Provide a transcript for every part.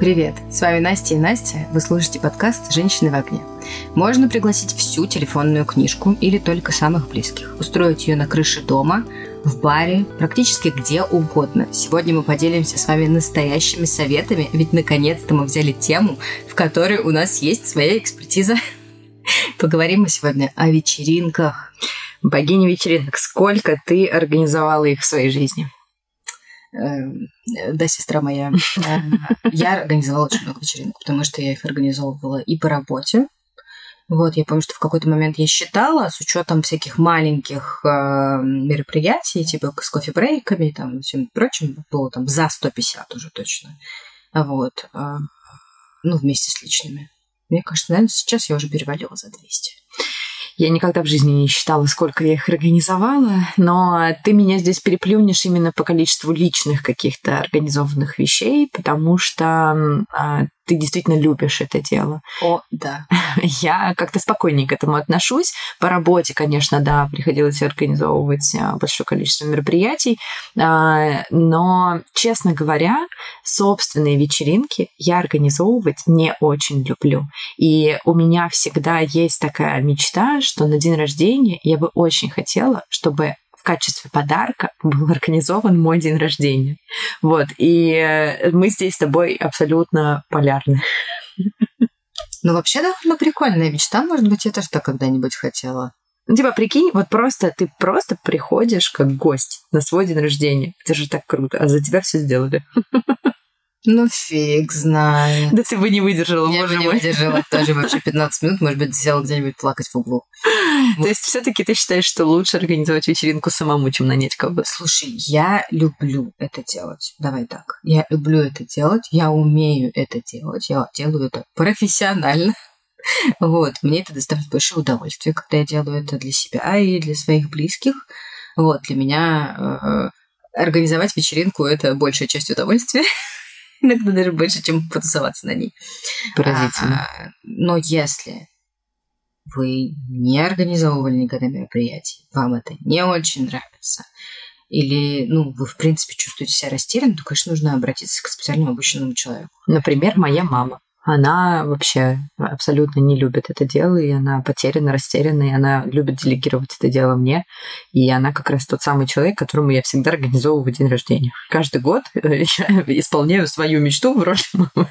Привет, с вами Настя и Настя. Вы слушаете подкаст «Женщины в огне». Можно пригласить всю телефонную книжку или только самых близких, устроить ее на крыше дома, в баре, практически где угодно. Сегодня мы поделимся с вами настоящими советами, ведь наконец-то мы взяли тему, в которой у нас есть своя экспертиза. Поговорим мы сегодня о вечеринках. Богиня вечеринок, сколько ты организовала их в своей жизни? Эм, да, сестра моя. Э, я организовала очень много вечеринок, потому что я их организовывала и по работе. Вот, я помню, что в какой-то момент я считала, с учетом всяких маленьких э, мероприятий, типа с кофе-брейками там, всем прочим, было там за 150 уже точно. Вот. Э, ну, вместе с личными. Мне кажется, наверное, сейчас я уже перевалила за 200. Я никогда в жизни не считала, сколько я их организовала, но ты меня здесь переплюнешь именно по количеству личных каких-то организованных вещей, потому что а, ты действительно любишь это дело. О, да. Я как-то спокойнее к этому отношусь. По работе, конечно, да, приходилось организовывать а, большое количество мероприятий, а, но, честно говоря, собственные вечеринки я организовывать не очень люблю. И у меня всегда есть такая мечта, что на день рождения я бы очень хотела, чтобы в качестве подарка был организован мой день рождения. Вот, и э, мы здесь с тобой абсолютно полярны. Ну, вообще, ну, прикольная мечта. Может быть, я тоже так когда-нибудь хотела. Ну, типа, прикинь, вот просто ты просто приходишь как гость на свой день рождения. Это же так круто. А за тебя все сделали. Ну, фиг знает. Да ты бы не выдержала, Я боже бы не мой. выдержала даже вообще 15 минут, может быть, села где-нибудь плакать в углу. То есть все таки ты считаешь, что лучше организовать вечеринку самому, чем нанять кого-то? Слушай, я люблю это делать. Давай так. Я люблю это делать, я умею это делать, я делаю это профессионально. Вот, мне это доставляет большое удовольствие, когда я делаю это для себя и для своих близких. Вот, для меня э, организовать вечеринку – это большая часть удовольствия. Иногда даже больше, чем потусоваться на ней. Поразительно. А, но если вы не организовывали никогда мероприятий, вам это не очень нравится, или, ну, вы, в принципе, чувствуете себя растерянным, то, конечно, нужно обратиться к специальному обученному человеку. Например, моя мама. Она вообще абсолютно не любит это дело, и она потеряна, растеряна, и она любит делегировать это дело мне. И она как раз тот самый человек, которому я всегда организовываю день рождения. Каждый год я исполняю свою мечту в роли мамы.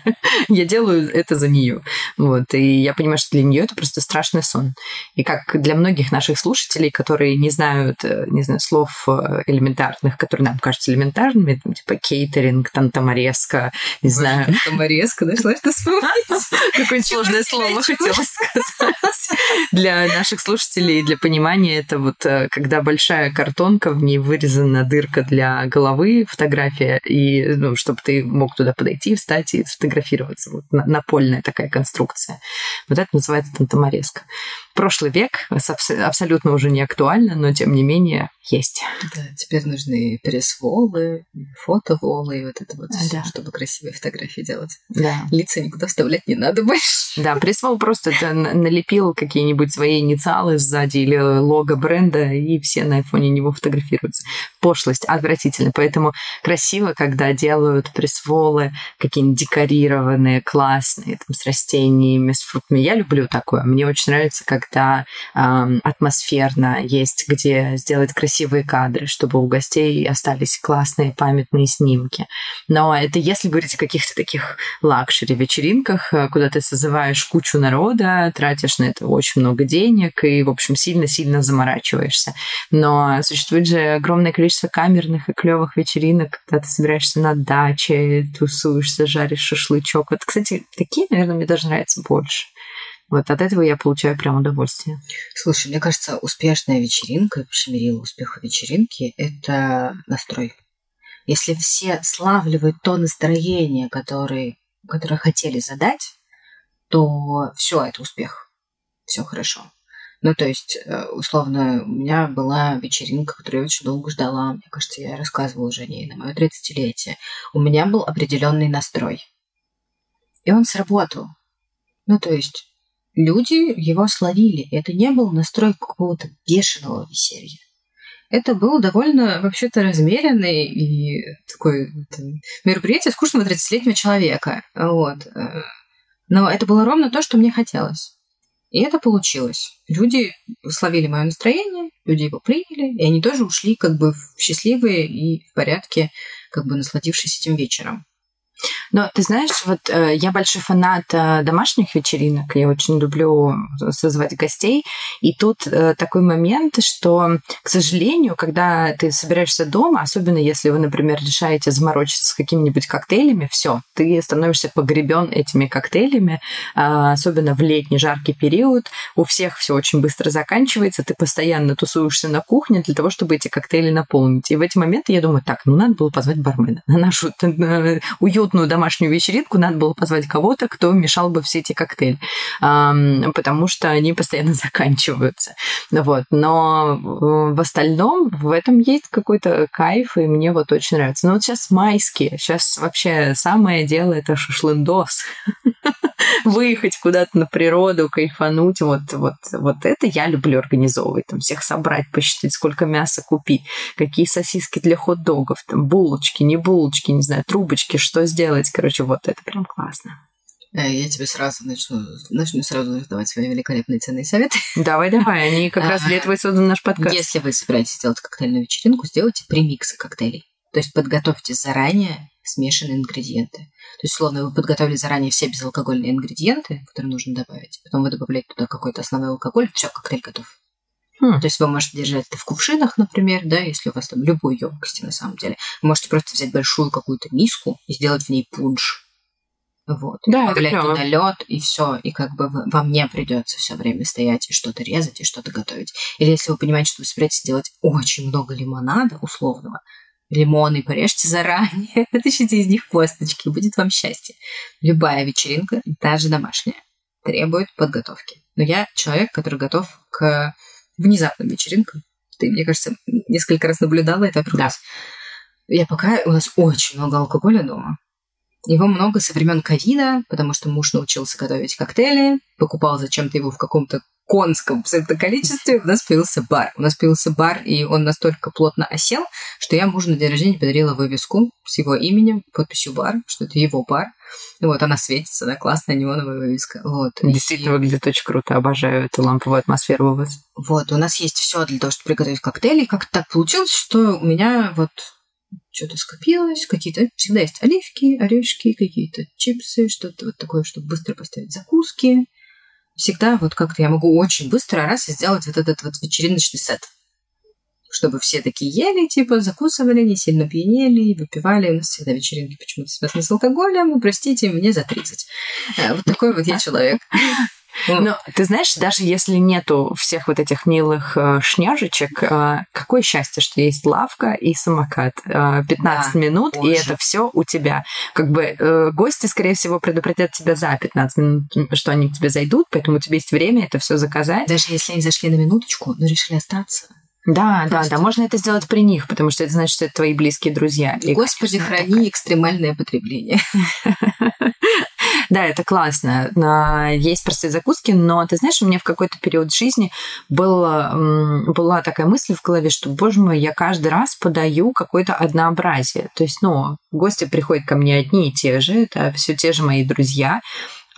Я делаю это за нее. Вот. И я понимаю, что для нее это просто страшный сон. И как для многих наших слушателей, которые не знают, э, не знаю, слов э, элементарных, которые нам кажутся элементарными, там, типа кейтеринг, тантаморезка, не знаю. Тантаморезка, нашла что вспомнить. Какое сложное слово хотела сказать. Для наших слушателей, для понимания, это вот э, когда большая картонка, в ней вырезана дырка для головы, фотография, и ну, чтобы ты мог туда подойти, встать и сфотографироваться. Вот на- напольная такая конструкция. Вот это называется тантаморезка. Прошлый век абс- абсолютно уже не актуально, но тем не менее есть. Да, теперь нужны пресс-волы, фотоволы и вот это вот Да. чтобы красивые фотографии делать. Да. Лица никуда вставлять не надо больше. Да, прислал просто это налепил какие-нибудь свои инициалы сзади или лого бренда, и все на фоне него фотографируются. Пошлость отвратительно. Поэтому красиво, когда делают пресволы какие-нибудь декорированные, классные, там, с растениями, с фруктами. Я люблю такое. Мне очень нравится, когда ам, атмосферно есть, где сделать красивые кадры, чтобы у гостей остались классные памятные снимки. Но это если говорить о каких-то таких лакшери-вечеринках, э, куда ты созываешь кучу народа, тратишь на это очень много денег и, в общем, сильно-сильно заморачиваешься. Но существует же огромное количество камерных и клевых вечеринок, когда ты собираешься на даче, тусуешься, жаришь шашлычок. Вот, кстати, такие, наверное, мне даже нравятся больше. Вот от этого я получаю прям удовольствие. Слушай, мне кажется, успешная вечеринка, мерила успеха вечеринки – это настрой. Если все славливают то настроение, которое, которое хотели задать, то все это успех. Все хорошо. Ну, то есть, э, условно, у меня была вечеринка, которую я очень долго ждала. Мне кажется, я рассказывала уже о ней на мое 30-летие. У меня был определенный настрой. И он сработал. Ну, то есть, люди его словили. Это не был настрой какого-то бешеного веселья. Это был довольно вообще-то размеренный и такой мероприятие скучного 30-летнего человека. Вот. Но это было ровно то, что мне хотелось. И это получилось. Люди словили мое настроение, люди его приняли, и они тоже ушли как бы счастливые и в порядке, как бы насладившись этим вечером. Но ты знаешь, вот э, я большой фанат э, домашних вечеринок, я очень люблю созвать гостей, и тут э, такой момент, что, к сожалению, когда ты собираешься дома, особенно если вы, например, решаете заморочиться с какими-нибудь коктейлями, все, ты становишься погребен этими коктейлями, э, особенно в летний жаркий период, у всех все очень быстро заканчивается, ты постоянно тусуешься на кухне для того, чтобы эти коктейли наполнить. И в эти моменты я думаю, так, ну надо было позвать бармена на нашу э, уютную домашнюю вечеринку надо было позвать кого-то, кто мешал бы все эти коктейли, потому что они постоянно заканчиваются. Вот. Но в остальном в этом есть какой-то кайф, и мне вот очень нравится. Но вот сейчас майские, сейчас вообще самое дело это шашлындос. Выехать куда-то на природу, кайфануть, вот, вот, вот это я люблю организовывать, там всех собрать, посчитать, сколько мяса купить, какие сосиски для хот-догов, там булочки, не булочки, не знаю, трубочки, что сделать, короче, вот это прям классно. Э, я тебе сразу начну, начну сразу давать свои великолепные ценные советы. Давай, давай, они как раз для этого и создан наш подкаст. Если вы собираетесь сделать коктейльную вечеринку, сделайте премиксы коктейлей. То есть подготовьте заранее смешанные ингредиенты. То есть, словно вы подготовили заранее все безалкогольные ингредиенты, которые нужно добавить. Потом вы добавляете туда какой-то основной алкоголь, все, коктейль готов. Хм. То есть вы можете держать это в кувшинах, например, да, если у вас там любой емкости на самом деле. Вы можете просто взять большую какую-то миску и сделать в ней пунш. Вот. Да, добавлять туда лед и все, и как бы вам не придется все время стоять и что-то резать и что-то готовить. Или если вы понимаете, что вы собираетесь делать очень много лимонада условного, лимоны порежьте заранее, вытащите из них косточки, будет вам счастье. Любая вечеринка, даже домашняя, требует подготовки. Но я человек, который готов к внезапным вечеринкам. Ты, мне кажется, несколько раз наблюдала это Да. Я пока... У нас очень много алкоголя дома. Его много со времен ковида, потому что муж научился готовить коктейли, покупал зачем-то его в каком-то конском абсолютно количестве, у нас появился бар. У нас появился бар, и он настолько плотно осел, что я мужу на день рождения подарила вывеску с его именем, подписью бар, что это его бар. Вот, она светится, да, классная неоновая вывеска. Вот. Действительно и... выглядит очень круто, обожаю эту ламповую атмосферу у вас. Вот, у нас есть все для того, чтобы приготовить коктейли. Как так получилось, что у меня вот что-то скопилось, какие-то... Всегда есть оливки, орешки, какие-то чипсы, что-то вот такое, чтобы быстро поставить закуски. Всегда вот как-то я могу очень быстро раз и сделать вот этот вот вечериночный сет. Чтобы все такие ели, типа, закусывали, не сильно пьянели, выпивали. У нас всегда вечеринки почему-то связаны с алкоголем. Простите, мне за 30. Э, вот такой вот я человек. Но ты знаешь, даже если нету всех вот этих милых э, шняжечек, э, какое счастье, что есть лавка и самокат. Э, 15 да, минут, боже. и это все у тебя. Как бы э, гости, скорее всего, предупредят тебя за 15 минут, что они к тебе зайдут, поэтому у тебя есть время это все заказать. Даже если они зашли на минуточку, но решили остаться. Да, Просто... да, да, можно это сделать при них, потому что это значит, что это твои близкие друзья. И, Господи, храни такая... экстремальное потребление. Да, это классно. Есть простые закуски, но ты знаешь, у меня в какой-то период жизни была, была такая мысль в голове, что, боже мой, я каждый раз подаю какое-то однообразие. То есть, ну, гости приходят ко мне одни и те же, это все те же мои друзья,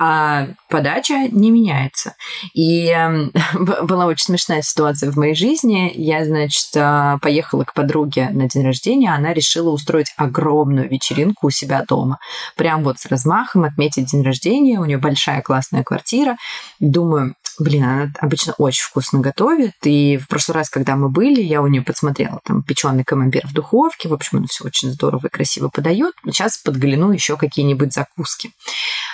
а подача не меняется. И э, была очень смешная ситуация в моей жизни. Я, значит, э, поехала к подруге на день рождения, она решила устроить огромную вечеринку у себя дома. Прям вот с размахом отметить день рождения. У нее большая классная квартира. Думаю, Блин, она обычно очень вкусно готовит. И в прошлый раз, когда мы были, я у нее подсмотрела там печеный камамбер в духовке. В общем, она все очень здорово и красиво подает. Сейчас подгляну еще какие-нибудь закуски.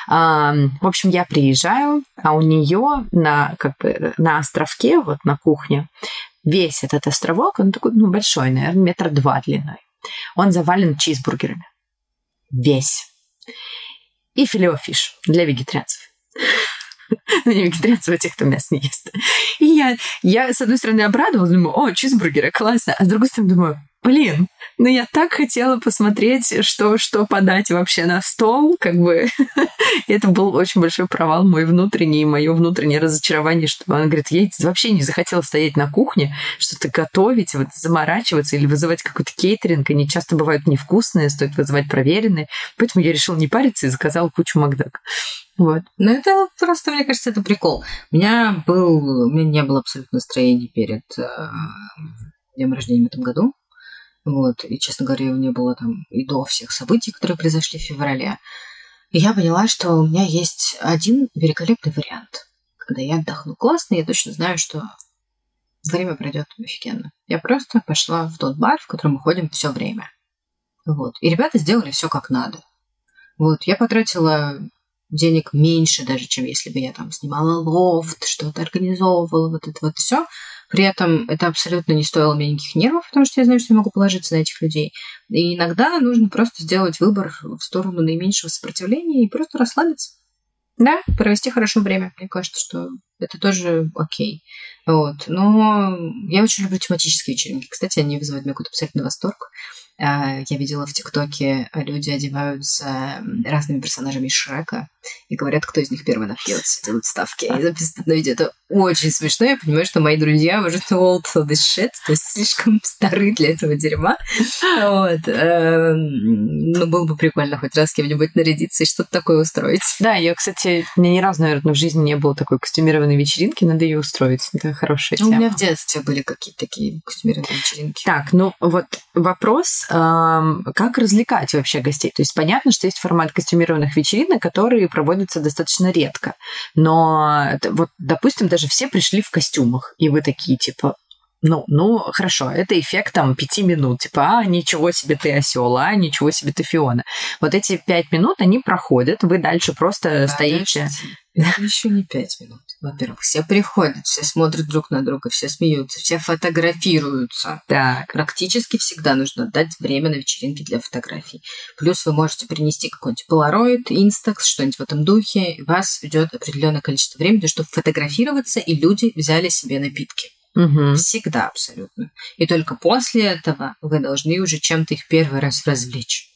В общем, я приезжаю, а у нее на, как бы, на островке, вот на кухне, весь этот островок, он такой, ну, большой, наверное, метра два длиной. Он завален чизбургерами. Весь. И филеофиш для вегетарианцев. Ну, не вегетарианцев, а тех, кто мясо не ест. И я, я, с одной стороны, обрадовалась, думаю, о, чизбургеры, классно. А с другой стороны, думаю, блин, ну я так хотела посмотреть, что, что подать вообще на стол, как бы. это был очень большой провал мой внутренний, мое внутреннее разочарование, что она говорит, я вообще не захотела стоять на кухне, что-то готовить, вот заморачиваться или вызывать какой-то кейтеринг. Они часто бывают невкусные, стоит вызывать проверенные. Поэтому я решила не париться и заказала кучу Макдак. Вот. Но это просто, мне кажется, это прикол. У меня был, у меня не было абсолютно настроения перед э, днем рождения в этом году. Вот. И, честно говоря, его не было там и до всех событий, которые произошли в феврале. И я поняла, что у меня есть один великолепный вариант. Когда я отдохну классно, я точно знаю, что время пройдет офигенно. Я просто пошла в тот бар, в котором мы ходим все время. Вот. И ребята сделали все как надо. Вот. Я потратила денег меньше даже, чем если бы я там снимала лофт, что-то организовывала, вот это вот все. При этом это абсолютно не стоило мне никаких нервов, потому что я знаю, что я могу положиться на этих людей. И иногда нужно просто сделать выбор в сторону наименьшего сопротивления и просто расслабиться. Да, провести хорошо время. Мне кажется, что это тоже окей. Вот. Но я очень люблю тематические вечеринки. Кстати, они вызывают меня какой-то абсолютный восторг. А, я видела в ТикТоке, люди одеваются разными персонажами Шрека и говорят, кто из них первый напьется, делают ставки. Они записывают на видео. Это очень смешно. Я понимаю, что мои друзья уже old for this shit, то есть слишком стары для этого дерьма. Вот. Эм, ну, было бы прикольно хоть раз кем-нибудь нарядиться и что-то такое устроить. Да, я, кстати, у меня ни разу, наверное, в жизни не было такой костюмированной вечеринки, надо ее устроить. Это хорошая тема. У меня в детстве были какие-то такие костюмированные вечеринки. Так, ну вот вопрос как развлекать вообще гостей. То есть понятно, что есть формат костюмированных вечеринок, которые проводятся достаточно редко. Но вот, допустим, даже все пришли в костюмах, и вы такие, типа, ну, ну, хорошо, это эффект там пяти минут, типа, а, ничего себе ты осел, а, ничего себе ты Фиона. Вот эти пять минут, они проходят, вы дальше просто Подождите. стоите... Это еще не пять минут. Во-первых, все приходят, все смотрят друг на друга, все смеются, все фотографируются. Так. Практически всегда нужно дать время на вечеринке для фотографий. Плюс вы можете принести какой-нибудь Polaroid, Instax, что-нибудь в этом духе. И вас идет определенное количество времени, чтобы фотографироваться, и люди взяли себе напитки. Угу. Всегда абсолютно. И только после этого вы должны уже чем-то их первый раз развлечь.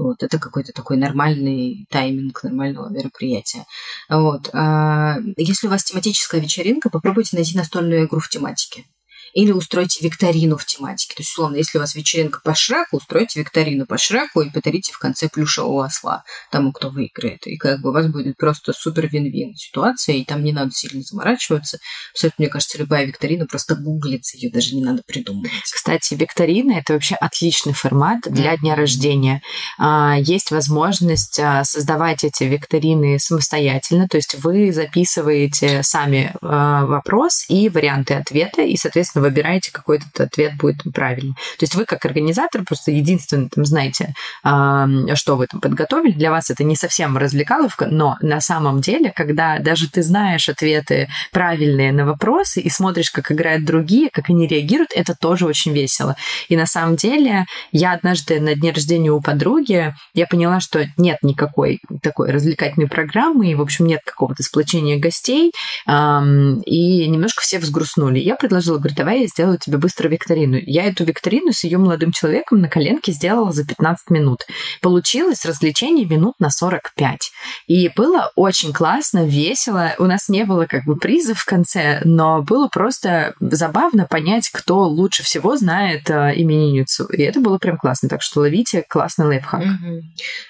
Вот, это какой-то такой нормальный тайминг нормального мероприятия. Вот. А если у вас тематическая вечеринка, попробуйте найти настольную игру в тематике или устройте викторину в тематике. То есть, условно, если у вас вечеринка по Шреку, устройте викторину по Шреку и подарите в конце плюшевого осла тому, кто выиграет. И как бы у вас будет просто супер вин-вин ситуация, и там не надо сильно заморачиваться. Абсолютно, мне кажется, любая викторина просто гуглится, ее даже не надо придумывать. Кстати, викторина – это вообще отличный формат для дня рождения. А, есть возможность а, создавать эти викторины самостоятельно, то есть вы записываете сами а, вопрос и варианты ответа, и, соответственно, соответственно, выбираете какой-то ответ будет правильный. То есть вы как организатор просто единственный там знаете, что вы там подготовили. Для вас это не совсем развлекаловка, но на самом деле, когда даже ты знаешь ответы правильные на вопросы и смотришь, как играют другие, как они реагируют, это тоже очень весело. И на самом деле я однажды на дне рождения у подруги, я поняла, что нет никакой такой развлекательной программы, и, в общем, нет какого-то сплочения гостей, и немножко все взгрустнули. Я предложила, говорю, давай давай я сделаю тебе быстро викторину. Я эту викторину с ее молодым человеком на коленке сделала за 15 минут. Получилось развлечение минут на 45. И было очень классно, весело. У нас не было как бы призов в конце, но было просто забавно понять, кто лучше всего знает э, именинницу. И это было прям классно. Так что ловите классный лайфхак. Угу.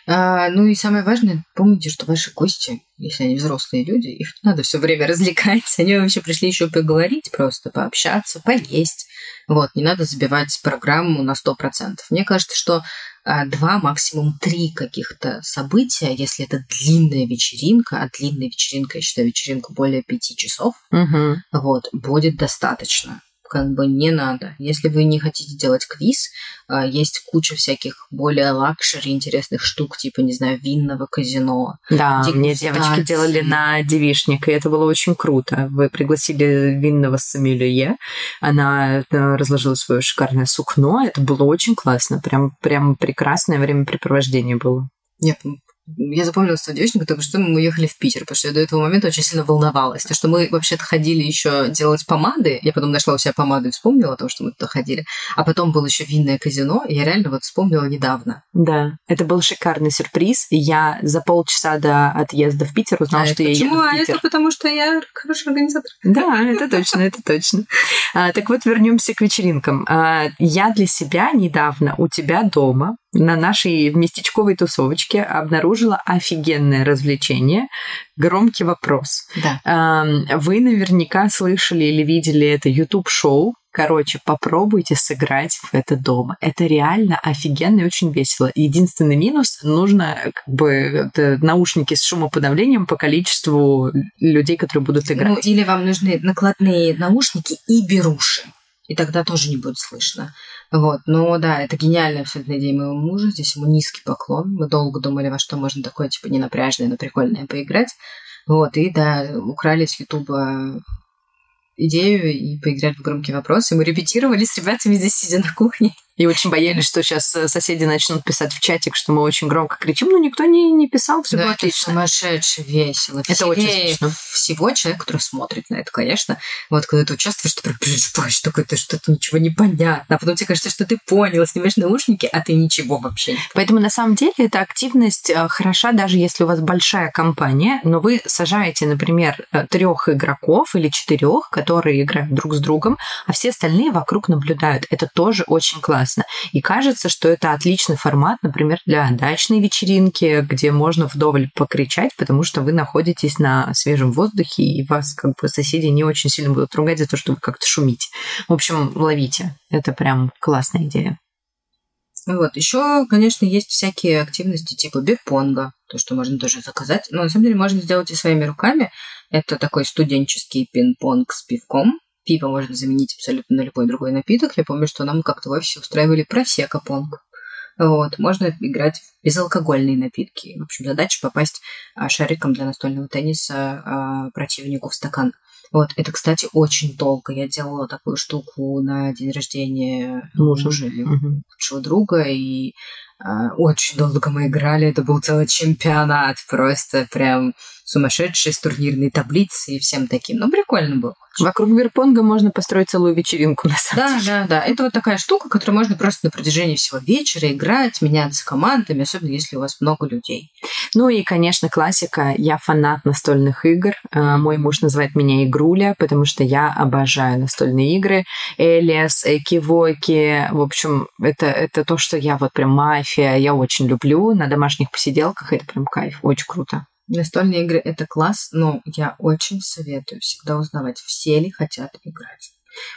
А, ну и самое важное, помните, что ваши гости если они взрослые люди, их надо все время развлекать. Они вообще пришли еще поговорить просто, пообщаться, поесть. Вот, не надо забивать программу на 100%. Мне кажется, что а, два, максимум три каких-то события, если это длинная вечеринка, а длинная вечеринка, я считаю, вечеринка более пяти часов, угу. вот, будет достаточно как бы не надо. Если вы не хотите делать квиз, а, есть куча всяких более luxury интересных штук, типа, не знаю, винного казино. Да, мне девочки делали на девишник, и это было очень круто. Вы пригласили винного сомелье, она э, разложила свое шикарное сукно, это было очень классно, прям, прям прекрасное времяпрепровождение было. Нет, Я запомнила с девичника только что мы уехали в Питер, потому что я до этого момента очень сильно волновалась. То, что мы вообще-то ходили еще делать помады. Я потом нашла у себя помаду и вспомнила о том, что мы туда ходили. А потом было еще винное казино, и я реально вот вспомнила недавно. Да, это был шикарный сюрприз. Я за полчаса до отъезда в Питер узнала, а что я почему? еду в А Питер. это потому, что я хороший организатор. Да, это точно, это точно. А, так вот, вернемся к вечеринкам. А, я для себя недавно у тебя дома на нашей местечковой тусовочке обнаружила офигенное развлечение. Громкий вопрос. Да. Вы наверняка слышали или видели это YouTube-шоу. Короче, попробуйте сыграть в это дома. Это реально офигенно и очень весело. Единственный минус – нужно как бы наушники с шумоподавлением по количеству людей, которые будут Ну, играть. или вам нужны накладные наушники и беруши. И тогда тоже не будет слышно. Вот, но да, это гениальная абсолютно идея моего мужа. Здесь ему низкий поклон. Мы долго думали, во что можно такое, типа, не напряжное, но прикольное поиграть. Вот, и да, украли с Ютуба идею и поиграть в громкие вопросы. Мы репетировали с ребятами здесь, сидя на кухне. И очень боялись, что сейчас соседи начнут писать в чатик, что мы очень громко кричим, но никто не, не писал, все Да, было это отлично. сумасшедше весело. Это очень Веселее смешно. Всего человек, который смотрит на это, конечно. Вот когда ты участвуешь, ты прям переживаешь, только это что-то ничего не понятно. А потом тебе кажется, что ты понял, снимаешь наушники, а ты ничего вообще не Поэтому на самом деле эта активность э, хороша, даже если у вас большая компания, но вы сажаете, например, трех игроков или четырех, которые играют друг с другом, а все остальные вокруг наблюдают. Это тоже очень классно. И кажется, что это отличный формат, например, для дачной вечеринки, где можно вдоволь покричать, потому что вы находитесь на свежем воздухе, и вас как бы соседи не очень сильно будут ругать за то, что вы как-то шумите. В общем, ловите. Это прям классная идея. Вот, еще, конечно, есть всякие активности типа бирпонга, то, что можно тоже заказать. Но на самом деле можно сделать и своими руками. Это такой студенческий пинг-понг с пивком. Пиво можно заменить абсолютно на любой другой напиток. Я помню, что нам как-то в офисе устраивали просека-понг. Вот, можно играть в безалкогольные напитки. В общем, задача попасть а, шариком для настольного тенниса а, противнику в стакан. Вот, это, кстати, очень долго. Я делала такую штуку на день рождения Мужа. лучшего друга, и очень долго мы играли. Это был целый чемпионат, просто прям сумасшедший с турнирной таблицей и всем таким. Ну, прикольно было. Вокруг бирпонга можно построить целую вечеринку, на самом Да, деле. да, да. Это вот такая штука, которую можно просто на протяжении всего вечера играть, меняться командами, особенно если у вас много людей. Ну и, конечно, классика. Я фанат настольных игр. А, Мой муж называет меня игруля, потому что я обожаю настольные игры. Элиас, Эки-Воки. В общем, это, это то, что я вот прям мафия. Я очень люблю. На домашних посиделках это прям кайф. Очень круто. Настольные игры — это класс, но я очень советую всегда узнавать, все ли хотят играть.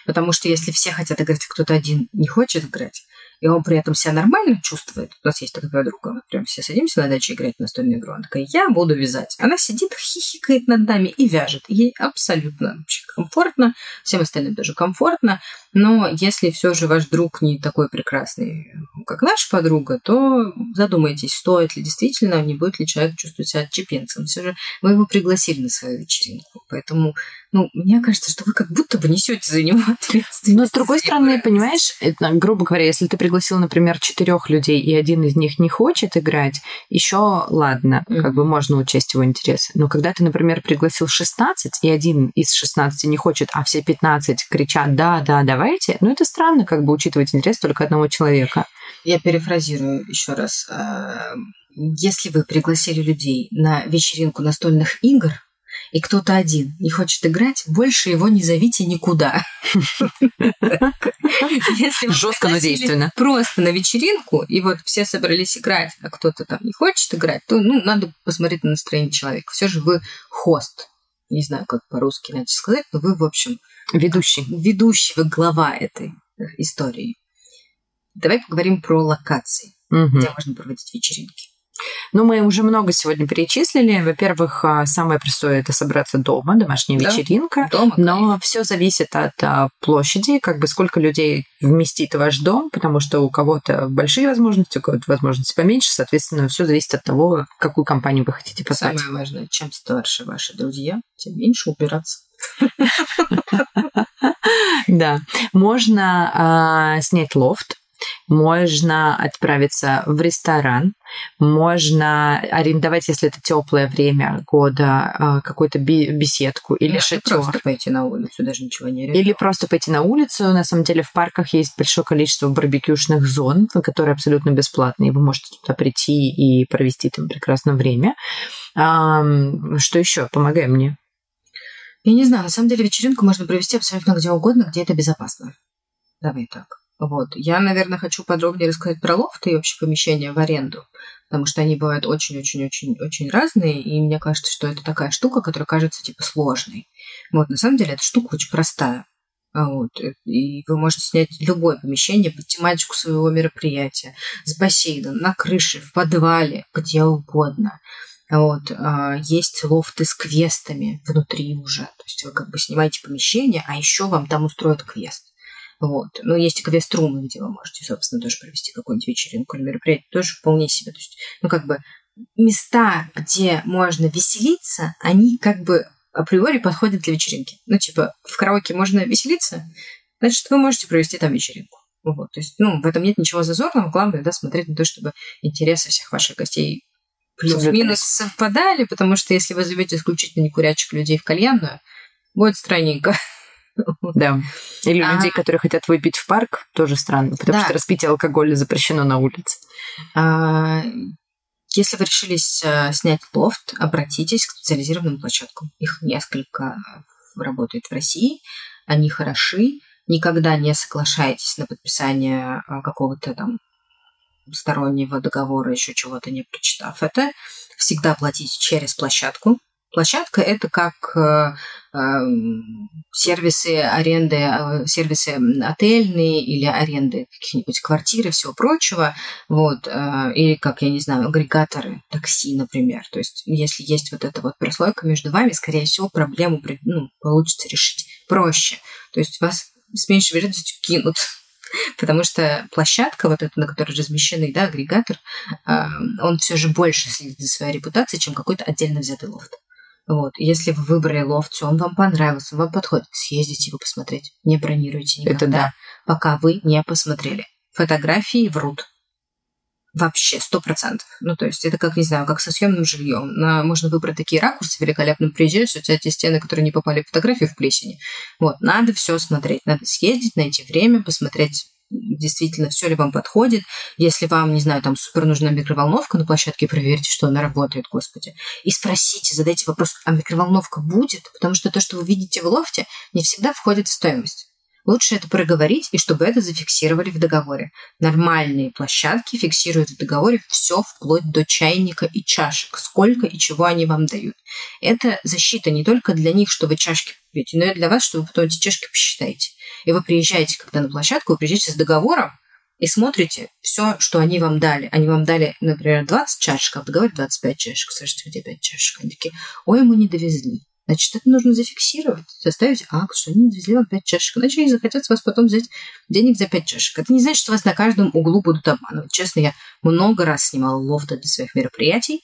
Потому что если все хотят играть, а кто-то один не хочет играть, и он при этом себя нормально чувствует. У нас есть такая подруга, мы прям все садимся на даче играть в настольную игру. Она такая, я буду вязать. Она сидит, хихикает над нами и вяжет. Ей абсолютно вообще комфортно, всем остальным тоже комфортно. Но если все же ваш друг не такой прекрасный, как наша подруга, то задумайтесь, стоит ли действительно, не будет ли человек чувствовать себя отчепенцем. Все же вы его пригласили на свою вечеринку. Поэтому, ну, мне кажется, что вы как будто бы несете за него ответственность. Но с другой за стороны, понимаешь, это, грубо говоря, если ты пригласил, например, четырех людей, и один из них не хочет играть, еще ладно, Мгм. как бы можно учесть его интересы. Но когда ты, например, пригласил 16, и один из 16 не хочет, а все 15 кричат «да, да, давайте», ну это странно, как бы учитывать интерес только одного человека. Я перефразирую еще раз. А, Если вы пригласили людей на вечеринку настольных игр, и кто-то один не хочет играть, больше его не зовите никуда. Жестко, но действенно. Просто на вечеринку, и вот все собрались играть, а кто-то там не хочет играть, то ну, надо посмотреть на настроение человека. Все же вы хост. Не знаю, как по-русски иначе сказать, но вы, в общем, Ведущий. вы глава этой э, истории. Давай поговорим про локации, Мгм. где можно проводить вечеринки. Ну, мы уже много сегодня перечислили. Во-первых, а, самое простое это собраться дома, домашняя Да. вечеринка. Дома, Но все зависит от а, площади, как бы сколько людей вместит ваш дом, потому что у кого-то большие возможности, у кого-то возможности поменьше, соответственно, все зависит от того, какую компанию вы хотите позвать. Самое важное, чем старше ваши друзья, тем меньше убираться. Да, можно а, снять лофт. можно отправиться в ресторан, можно арендовать, если это теплое время года, а, какую-то беседку или шатер. Просто пойти на улицу, даже ничего не арендовать. Или просто пойти на улицу. На самом деле в парках есть большое количество барбекюшных зон, которые абсолютно бесплатные. Вы можете туда прийти и провести там прекрасное время. Что еще? Помогай мне. Я не знаю, на самом деле вечеринку можно провести абсолютно где угодно, где это безопасно. Давай так. Вот. Я, наверное, хочу подробнее рассказать про лофты и вообще помещения в аренду, потому что они бывают очень-очень-очень-очень разные, и мне кажется, что это такая штука, которая кажется типа сложной. Вот, на самом деле, эта штука очень простая. Вот. И вы можете снять любое помещение под тематику своего мероприятия. С бассейном, на крыше, в подвале, где угодно. Вот. А, есть лофты с квестами внутри уже. То есть вы как бы снимаете помещение, а еще вам там устроят квест. Вот. Но есть и квест-румы, где вы можете, собственно, тоже провести какую-нибудь вечеринку или мероприятие. Тоже вполне себе. То есть, ну, как бы места, где можно веселиться, они как бы априори подходят для вечеринки. Ну, типа, в караоке можно веселиться, значит, вы можете провести там вечеринку. Вот, то есть, ну, в этом нет ничего зазорного. Главное, да, смотреть на то, чтобы интересы всех ваших гостей плюс-минус совпадали, потому что если вы зовете исключительно некурячих людей в кальянную, будет странненько. Да. Или а... людей, которые хотят выпить в парк, тоже странно, потому да. что распитие алкоголя запрещено на улице. А... Если вы решились э, снять лофт, обратитесь к специализированным площадкам. Их несколько работает в России. Они хороши. Никогда не соглашайтесь на подписание э, какого-то там стороннего договора, еще чего-то не прочитав это. Всегда платите через площадку. Площадка – это как э, э, сервисы аренды, э, сервисы отельные или аренды каких-нибудь квартир и всего прочего, вот, или как, я не знаю, агрегаторы такси, например. То есть, если есть вот эта вот прослойка между вами, скорее всего, проблему ну, получится решить проще. То есть, вас с меньшей вероятностью кинут потому что площадка, вот эта, на которой размещенный да, агрегатор, э, он все же больше следит за своей репутацией, чем какой-то отдельно взятый лофт. Вот. Если вы выбрали лофт, он вам понравился, он вам подходит, съездите его посмотреть. Не бронируйте никогда, Это да. пока вы не посмотрели. Фотографии врут. Вообще, сто процентов. Ну, то есть, это как, не знаю, как со съемным жильем. Можно выбрать такие ракурсы великолепно приезжаешь, у тебя те стены, которые не попали в фотографию в плесени. Вот, надо все смотреть. Надо съездить, найти время, посмотреть действительно все ли вам подходит. Если вам, не знаю, там супер нужна микроволновка на площадке, проверьте, что она работает, господи. И спросите, задайте вопрос, а микроволновка будет? Потому что то, что вы видите в лофте, не всегда входит в стоимость. Лучше это проговорить, и чтобы это зафиксировали в договоре. Нормальные площадки фиксируют в договоре все вплоть до чайника и чашек, сколько и чего они вам дают. Это защита не только для них, что вы чашки пьете, но и для вас, что вы потом эти чашки посчитаете. И вы приезжаете, когда на площадку, вы приезжаете с договором и смотрите все, что они вам дали. Они вам дали, например, 20 чашек, а в договоре 25 чашек. Скажите, где 5 чашек? Они такие, ой, мы не довезли. Значит, это нужно зафиксировать, составить акт, что они не довезли вам 5 чашек. Иначе они захотят с вас потом взять денег за 5 чашек. Это не значит, что вас на каждом углу будут обманывать. Честно, я много раз снимала лофты для своих мероприятий.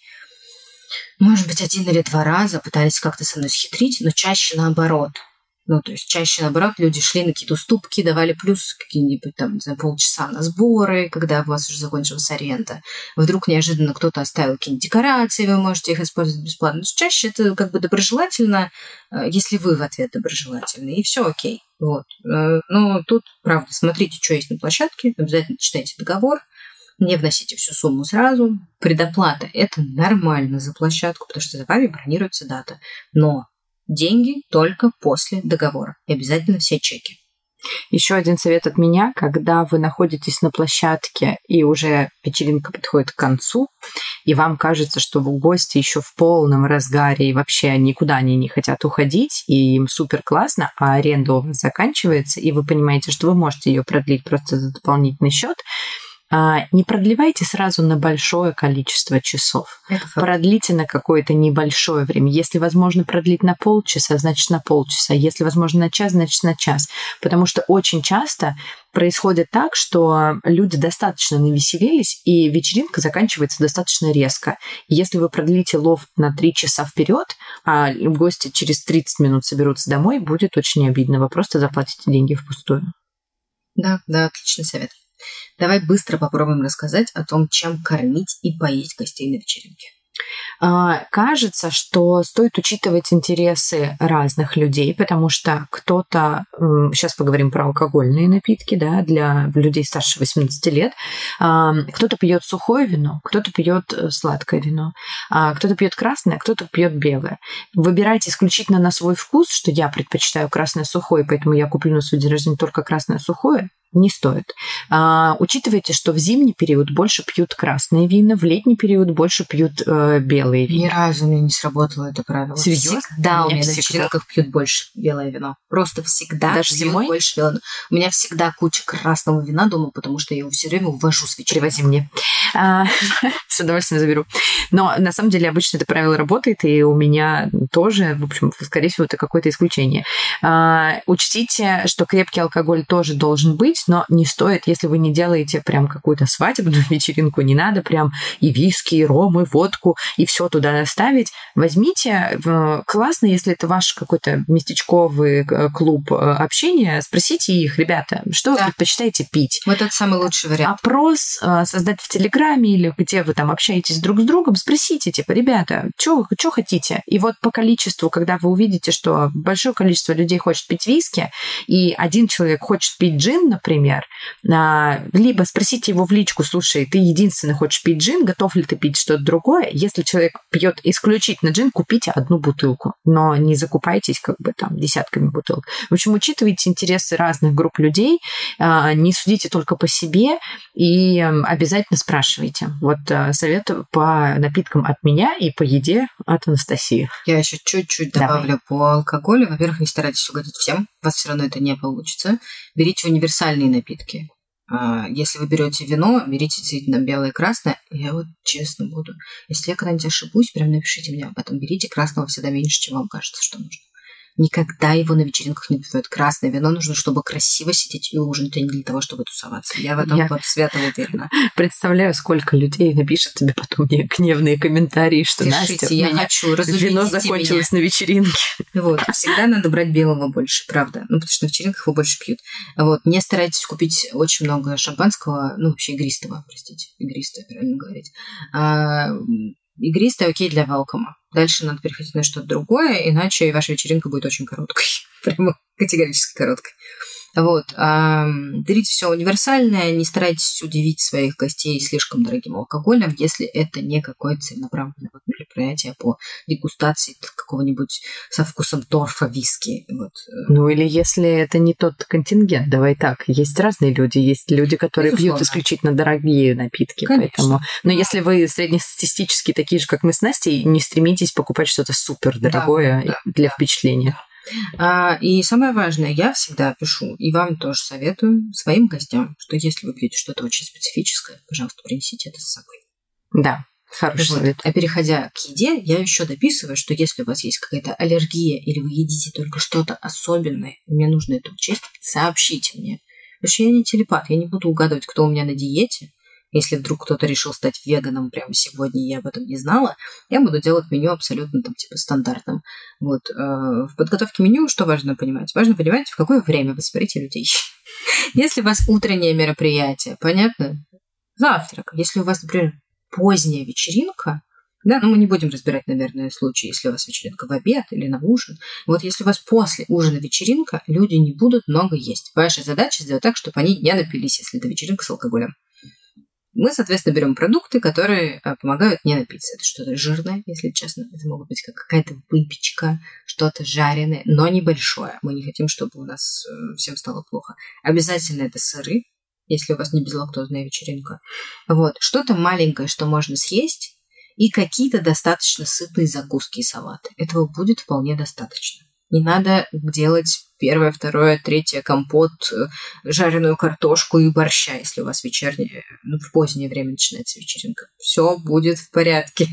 Может быть, один или два раза пытались как-то со мной схитрить, но чаще наоборот – ну, то есть чаще, наоборот, люди шли на какие-то уступки, давали плюс какие-нибудь там, знаю, полчаса на сборы, когда у вас уже закончилась аренда. Вдруг неожиданно кто-то оставил какие-нибудь декорации, вы можете их использовать бесплатно. чаще это как бы доброжелательно, э, если вы в ответ доброжелательны, и все окей. Вот. Э, но тут, правда, смотрите, что есть на площадке, обязательно читайте договор, не вносите всю сумму сразу. Предоплата – это нормально за площадку, потому что за вами бронируется дата. Но Деньги только после договора. И обязательно все чеки. Еще один совет от меня, когда вы находитесь на площадке и уже вечеринка подходит к концу, и вам кажется, что гости еще в полном разгаре и вообще никуда они не хотят уходить, и им супер классно, а аренда у вас заканчивается, и вы понимаете, что вы можете ее продлить просто за дополнительный счет, не продлевайте сразу на большое количество часов. Продлите на какое-то небольшое время. Если возможно продлить на полчаса, значит на полчаса. Если возможно на час, значит на час. Потому что очень часто происходит так, что люди достаточно навеселились, и вечеринка заканчивается достаточно резко. Если вы продлите лофт на 3 часа вперед, а гости через 30 минут соберутся домой, будет очень обидно. Вы просто заплатите деньги впустую. Да, да, отличный совет. Давай быстро попробуем рассказать о том, чем кормить и поить гостей на вечеринке. А, кажется, что стоит учитывать интересы разных людей, потому что кто-то, сейчас поговорим про алкогольные напитки, да, для людей старше 18 лет, а, кто-то пьет сухое вино, кто-то пьет э, сладкое вино, а, кто-то пьет красное, кто-то пьет белое. Выбирайте исключительно на свой вкус, что я предпочитаю красное сухое, поэтому я куплю на свой день рождения только красное сухое, не стоит. А, учитывайте, что в зимний период больше пьют красные вина, в летний период больше пьют э, белые вина. Ни разу у меня не сработало это правило. Серьезно? Да, у меня, на вечеринках пьют больше белое вино. Просто всегда Даже пьют зимой? больше белого вина. У меня всегда куча красного вина дома, потому что я его все время увожу с вечеринок. Привози мне. А, с удовольствием заберу. Но на самом деле обычно это правило работает, и у меня тоже, в общем, скорее всего, это какое-то исключение. А, учтите, что крепкий алкоголь тоже должен быть, но не стоит, если вы не делаете прям какую-то свадебную вечеринку, не надо прям и виски, и ром, и водку, и все туда ставить. Возьмите, классно, если это ваш какой-то местечковый э, клуб э, общения, спросите их, ребята, что да. вы предпочитаете пить? Вот это самый лучший вариант. Опрос э, создать в Телеграме или где вы там общаетесь друг с другом, спросите, типа, ребята, что хотите? И вот по количеству, когда вы увидите, что большое количество людей хочет пить виски, и один человек хочет пить джин, например, а, либо спросите его в личку, слушай, ты единственный хочешь пить джин, готов ли ты пить что-то другое? Если человек пьет исключительно джин, купите одну бутылку, но не закупайтесь как бы там десятками бутылок. В общем, учитывайте интересы разных групп людей, а, не судите только по себе и обязательно спрашивайте. Вот а, совет по напиткам от меня и по еде от Анастасии. Я еще чуть-чуть добавлю Давай. по алкоголю. Во-первых, не старайтесь угодить всем, у вас все равно это не получится. Берите универсальные напитки. А, если вы берете вино, берите действительно белое и красное. Я вот честно буду. Если я когда-нибудь ошибусь, прям напишите мне об этом. Берите красного всегда меньше, чем вам кажется, что нужно никогда его на вечеринках не пьют. Красное вино нужно, чтобы красиво сидеть и ужинать, а не для того, чтобы тусоваться. Я в этом Я вот свято уверена. Представляю, сколько людей напишет тебе потом мне гневные комментарии, что Пишите, Настя, я хочу, вино закончилось меня. на вечеринке. Вот, всегда надо брать белого больше, правда. Ну, потому что на вечеринках его больше пьют. Вот, не старайтесь купить очень много шампанского, ну, вообще игристого, простите, игристое, правильно говорить. А, игристое окей для велкома. Дальше надо переходить на что-то другое, иначе ваша вечеринка будет очень короткой. Прямо категорически короткой. Вот. Берите все универсальное, не старайтесь удивить своих гостей слишком дорогим алкоголем, если это не какое-то целенаправленное вот мероприятие по дегустации какого-нибудь со вкусом торфа виски. Вот. Э. Ну или если это не тот контингент, давай так. Есть разные люди, есть люди, которые Безусловно. пьют исключительно дорогие напитки. Конечно. Поэтому... Но если вы среднестатистически такие же, как мы с Настей, не стремитесь покупать что-то супер дорогое да, да, для да. впечатления. А, и самое важное, я всегда пишу, и вам тоже советую, своим гостям, что если вы пьете что-то очень специфическое, пожалуйста, принесите это с собой. Да, Хороший вот. совет. А переходя к еде, я еще дописываю, что если у вас есть какая-то аллергия или вы едите только что-то особенное, мне нужно это учесть, сообщите мне. Потому что я не телепат, я не буду угадывать, кто у меня на диете, если вдруг кто-то решил стать веганом прямо сегодня, я об этом не знала, я буду делать меню абсолютно там типа стандартным. Вот. Э, в подготовке меню что важно понимать? Важно понимать, в какое время вы соберете людей. Если у вас утреннее мероприятие, понятно? Завтрак. Если у вас, например, поздняя вечеринка, да, но мы не будем разбирать, наверное, случаи, если у вас вечеринка в обед или на ужин. Вот если у вас после ужина вечеринка, люди не будут много есть. Ваша задача сделать так, чтобы они не напились, если это вечеринка с алкоголем. Мы, соответственно, берем продукты, которые а, помогают не напиться. Это что-то жирное, если честно. Это могут быть как какая-то выпечка, что-то жареное, но небольшое. Мы не хотим, чтобы у нас э, всем стало плохо. Обязательно это сыры, если у вас не безлактозная вечеринка. Вот. Что-то маленькое, что можно съесть, и какие-то достаточно сытные закуски и салаты. Этого будет вполне достаточно. Не надо делать первое, второе, третье, компот, э, жареную картошку и борща, если у вас вечернее, ну, в позднее время начинается вечеринка. Все будет в порядке.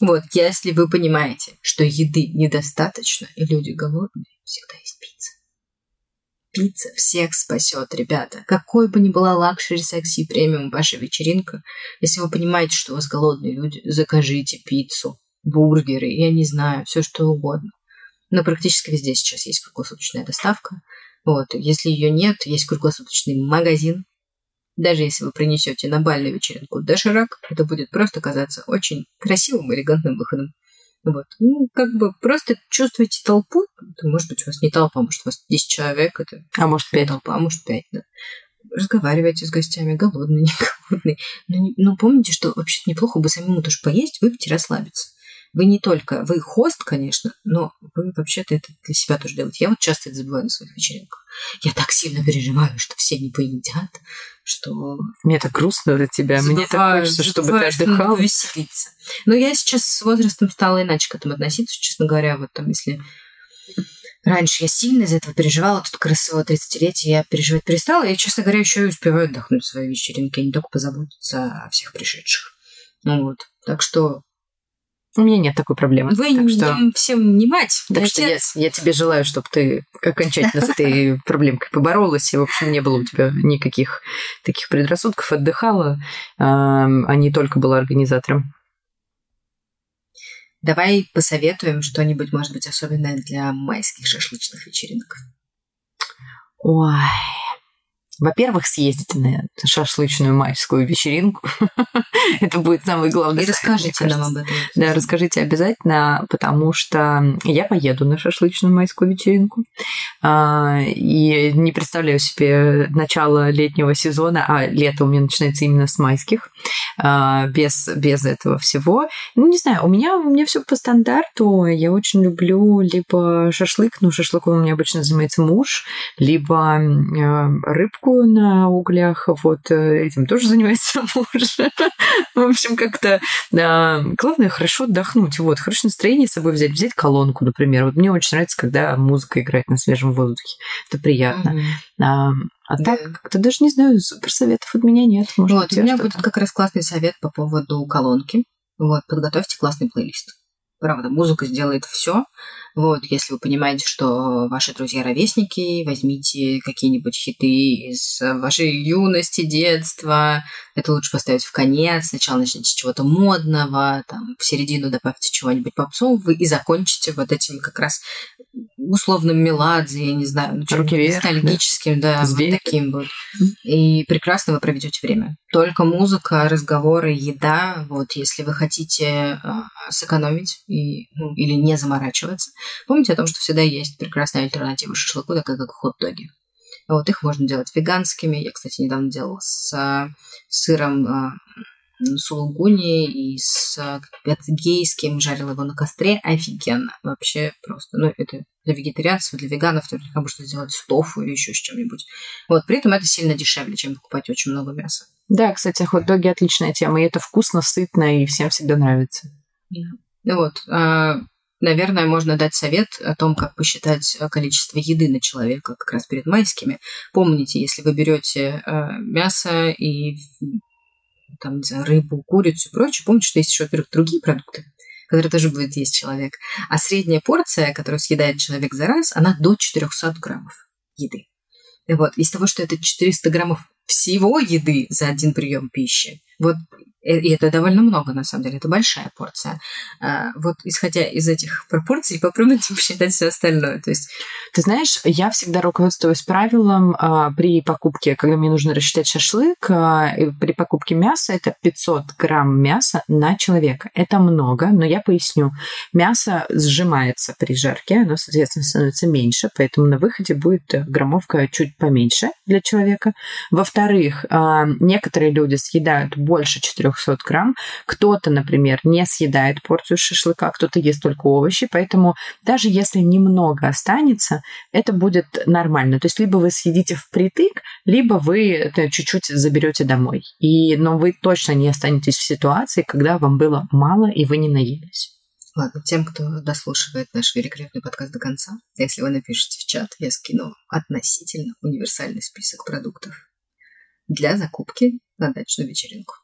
Вот, если вы понимаете, что еды недостаточно, и люди голодные, всегда есть пицца. Пицца всех спасет, ребята. Какой бы ни была luxury, секси, премиум ваша вечеринка, если вы понимаете, что у вас голодные люди, закажите пиццу, бургеры, я не знаю, все что угодно. Но практически везде сейчас есть круглосуточная доставка. Вот. Если ее нет, есть круглосуточный магазин. Даже если вы принесете на бальную вечеринку доширак, это будет просто казаться очень красивым, элегантным выходом. Вот. Ну, как бы просто чувствуете толпу. Это, может быть, у вас не толпа, может, у вас 10 человек. Это а может, 5. Толпа, а может, 5, да. Разговаривайте с гостями, голодный, не голодный. Но, не, но помните, что вообще-то неплохо бы самому тоже поесть, выпить и расслабиться. Вы не только, вы хост, конечно, но вы вообще-то это для себя тоже делаете. Я вот часто это забываю на своих вечеринках. Я так сильно переживаю, что все не поедят, что... Мне так грустно за тебя. Забываю, Мне так хочется, чтобы ты отдыхал. Веселиться. Но я сейчас с возрастом стала иначе к этому относиться, честно говоря. Вот там, если Раньше я сильно из этого переживала, тут как раз своего 30-летия я переживать перестала. Я, честно говоря, еще и успеваю отдохнуть в своей вечеринке, а не только позаботиться о всех пришедших. Ну вот. Так что у меня нет такой проблемы. Вы так что... всем не мать. Так что я, я тебе желаю, чтобы ты окончательно с этой проблемкой поборолась, и, в общем, не было у тебя никаких таких предрассудков, отдыхала, а не только была организатором. Давай посоветуем что-нибудь, может быть, особенное для майских шашлычных вечеринок. Ой, во-первых, съездите на шашлычную майскую вечеринку. Это будет самый главный. И расскажите нам об этом. Да, расскажите обязательно, потому что я поеду на шашлычную майскую вечеринку. А, и не представляю себе начало летнего сезона, а лето у меня начинается именно с майских, а, без, без этого всего. Ну, не знаю, у меня, у меня все по стандарту. Я очень люблю либо шашлык, ну, шашлыком у меня обычно занимается муж, либо рыбку рыбку на углях, вот э, этим тоже занимается муж. В общем, как-то главное хорошо отдохнуть, вот, хорошее настроение с собой взять, взять колонку, например. Вот мне очень нравится, когда музыка играет на свежем воздухе. Это приятно. А, а так, как-то даже не знаю, супер советов от меня нет. Может, вот, у меня будет как раз классный совет по поводу колонки. Вот, подготовьте классный плейлист. Правда, музыка сделает все. Вот, если вы понимаете, что ваши друзья-ровесники, возьмите какие-нибудь хиты из вашей юности, детства. Это лучше поставить в конец. Сначала начните с чего-то модного, там, в середину добавьте чего-нибудь попсового и закончите вот этим как раз условным меладзе, я не знаю, ну, Руки вверх, ностальгическим, да, да вот таким вот. И прекрасно вы проведете время. Только музыка, разговоры, еда. Вот, если вы хотите э, сэкономить и, ну, или не заморачиваться, помните о том, что всегда есть прекрасная альтернатива шашлыку, такая как хот-доги. Вот их можно делать веганскими. Я, кстати, недавно делала с э, сыром э, сулугуни и с гейским, жарила его на костре. Офигенно. Вообще просто. Ну, это для вегетарианцев, для веганов наверняка можно сделать с тофу или еще с чем-нибудь. Вот, при этом это сильно дешевле, чем покупать очень много мяса. Да, кстати, хот-доги отличная тема, и это вкусно, сытно, и всем всегда нравится. Ну вот, а, наверное, можно дать совет о том, как посчитать количество еды на человека как раз перед майскими. Помните, если вы берете а, мясо и там, не знаю, рыбу, курицу и прочее, помните, что есть еще, во-первых, другие продукты, которые тоже будет есть человек. А средняя порция, которую съедает человек за раз, она до 400 граммов еды. Вот, из того, что это 400 граммов всего еды за один прием пищи, вот Э, и это довольно много, на самом деле, это большая порция. А, вот исходя из этих пропорций, попробуйте посчитать все остальное. То есть... Ты знаешь, я всегда руководствуюсь правилом а, при покупке, когда мне нужно рассчитать шашлык, а, при покупке мяса это 500 грамм мяса на человека. Это много, но я поясню. Мясо сжимается при жарке, оно, соответственно, становится меньше, поэтому на выходе будет граммовка чуть поменьше для человека. Во-вторых, некоторые люди съедают больше 4 300 грамм. Кто-то, например, не съедает порцию шашлыка, кто-то ест только овощи, поэтому даже если немного останется, это будет нормально. То есть либо вы съедите впритык, либо вы чуть-чуть заберете домой. И, но вы точно не останетесь в ситуации, когда вам было мало и вы не наелись. Ладно, тем, кто дослушивает наш великолепный подкаст до конца, если вы напишите в чат, я скину относительно универсальный список продуктов для закупки на дачную вечеринку.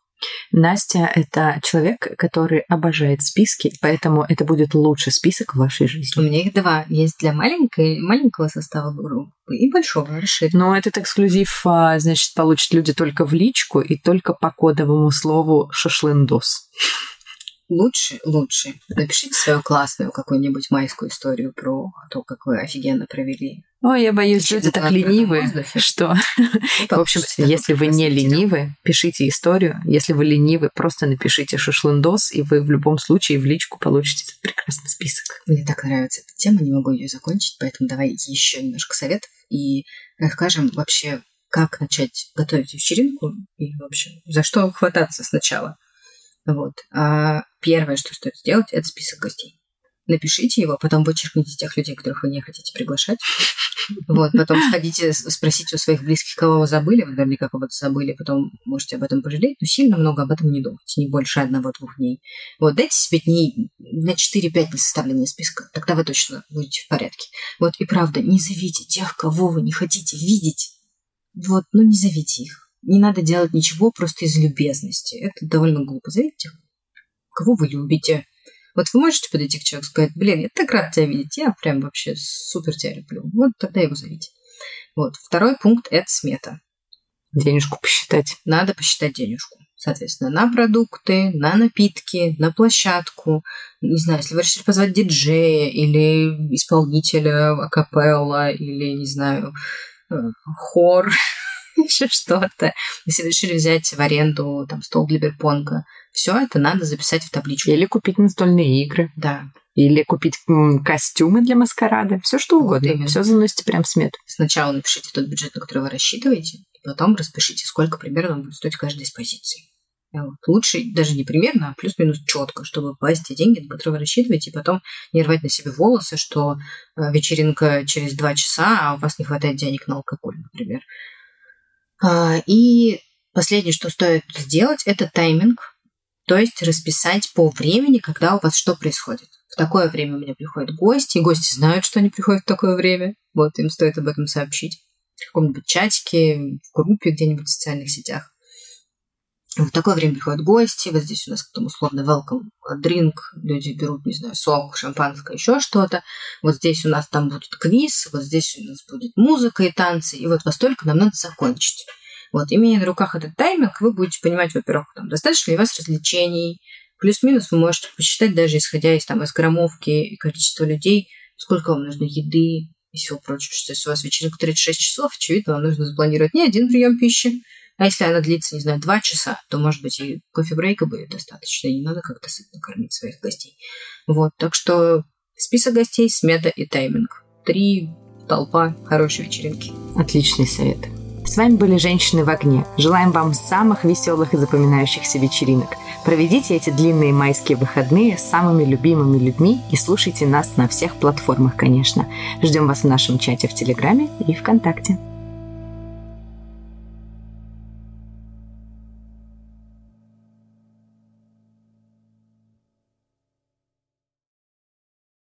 Настя – это человек, который обожает списки, поэтому это будет лучший список в вашей жизни. У меня их два. Есть для маленькой, маленького состава группы и большого расширенного. Но этот эксклюзив, а, значит, получат люди только в личку и только по кодовому слову «шашлындос». Лучше, лучше. Напишите свою классную какую-нибудь майскую историю про то, как вы офигенно провели Ой, я боюсь, люди так ленивы, что... В общем, если вы не ленивы, пишите историю. Если вы ленивы, просто напишите шашлындос, и вы в любом случае в личку получите этот прекрасный список. Мне так нравится эта тема, не могу ее закончить, поэтому давай еще немножко советов и расскажем вообще, как начать готовить вечеринку и, в общем, за что хвататься сначала. Вот. А первое, что стоит сделать, это список гостей напишите его, потом вычеркните тех людей, которых вы не хотите приглашать. Вот, потом сходите, спросите у своих близких, кого вы забыли, вы наверняка кого-то забыли, потом можете об этом пожалеть, но сильно много об этом не думайте, не больше одного-двух дней. Вот, дайте себе дней на 4-5 на составление списка, тогда вы точно будете в порядке. Вот, и правда, не зовите тех, кого вы не хотите видеть. Вот, ну не зовите их. Не надо делать ничего просто из любезности. Это довольно глупо. Зовите тех, кого вы любите, вот вы можете подойти к человеку и сказать, блин, я так рад тебя видеть, я прям вообще супер тебя люблю. Вот тогда его зовите. Вот. Второй пункт – это смета. Денежку посчитать. Надо посчитать денежку. Соответственно, на продукты, на напитки, на площадку. Не знаю, если вы решили позвать диджея или исполнителя акапелла, или, не знаю, э, хор, еще что-то. Если вы решили взять в аренду там, стол для берпонга, все это надо записать в табличку. Или купить настольные игры. Да. Или купить костюмы для маскарада. Все что угодно. Вот все заносите прям в смету. Сначала напишите тот бюджет, на который вы рассчитываете, и потом распишите, сколько примерно будет стоить каждая из позиций. Вот. Лучше даже не примерно, а плюс-минус четко, чтобы попасть те деньги, на которые вы рассчитываете, и потом не рвать на себе волосы, что э, вечеринка через два часа, а у вас не хватает денег на алкоголь, например. А, и последнее, что стоит сделать, это тайминг то есть расписать по времени, когда у вас что происходит. В такое время у меня приходят гости, и гости знают, что они приходят в такое время. Вот, им стоит об этом сообщить. В каком-нибудь чатике, в группе где-нибудь в социальных сетях. В такое время приходят гости, вот здесь у нас там условно welcome drink, люди берут, не знаю, сок, шампанское, еще что-то. Вот здесь у нас там будет квиз, вот здесь у нас будет музыка и танцы, и вот во столько нам надо закончить. Вот, имея на руках этот тайминг, вы будете понимать, во-первых, там, достаточно ли у вас развлечений, плюс-минус вы можете посчитать, даже исходя из, там, из граммовки и количества людей, сколько вам нужно еды и всего прочего. Что если у вас вечеринка 36 часов, очевидно, вам нужно запланировать не один прием пищи, а если она длится, не знаю, два часа, то, может быть, и кофе-брейка будет достаточно, и не надо как-то сытно кормить своих гостей. Вот, так что список гостей, смета и тайминг. Три толпа хорошей вечеринки. Отличный совет. С вами были «Женщины в огне». Желаем вам самых веселых и запоминающихся вечеринок. Проведите эти длинные майские выходные с самыми любимыми людьми и слушайте нас на всех платформах, конечно. Ждем вас в нашем чате в Телеграме и ВКонтакте.